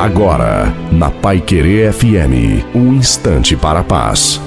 Agora, na Pai Querer FM, um instante para a paz.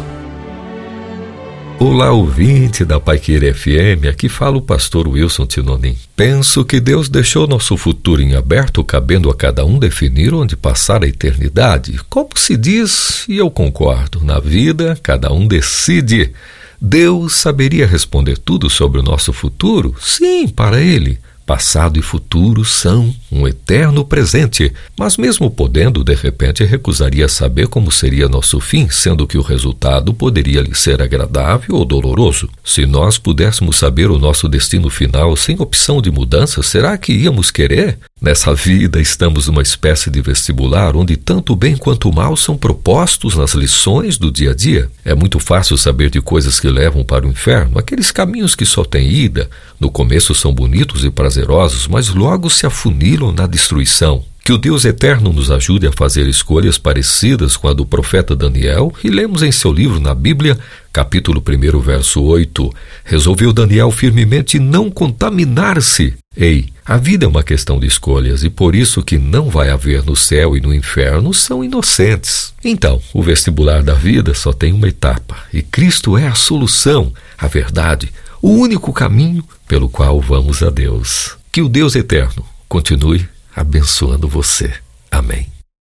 Olá, ouvinte da Pai Querer FM, aqui fala o pastor Wilson Tinonim. Penso que Deus deixou nosso futuro em aberto, cabendo a cada um definir onde passar a eternidade. Como se diz, e eu concordo, na vida cada um decide. Deus saberia responder tudo sobre o nosso futuro? Sim, para Ele. Passado e futuro são um eterno presente, mas mesmo podendo, de repente recusaria saber como seria nosso fim, sendo que o resultado poderia lhe ser agradável ou doloroso. Se nós pudéssemos saber o nosso destino final sem opção de mudança, será que íamos querer? Nessa vida estamos numa espécie de vestibular onde tanto bem quanto mal são propostos nas lições do dia a dia. É muito fácil saber de coisas que levam para o inferno, aqueles caminhos que só têm ida. No começo são bonitos e prazerosos, mas logo se afunilam na destruição. Que o Deus eterno nos ajude a fazer escolhas parecidas com a do profeta Daniel, e lemos em seu livro na Bíblia, capítulo 1, verso 8. Resolveu Daniel firmemente não contaminar-se. Ei, a vida é uma questão de escolhas e por isso que não vai haver no céu e no inferno são inocentes. Então, o vestibular da vida só tem uma etapa e Cristo é a solução, a verdade, o único caminho pelo qual vamos a Deus. Que o Deus eterno continue abençoando você. Amém.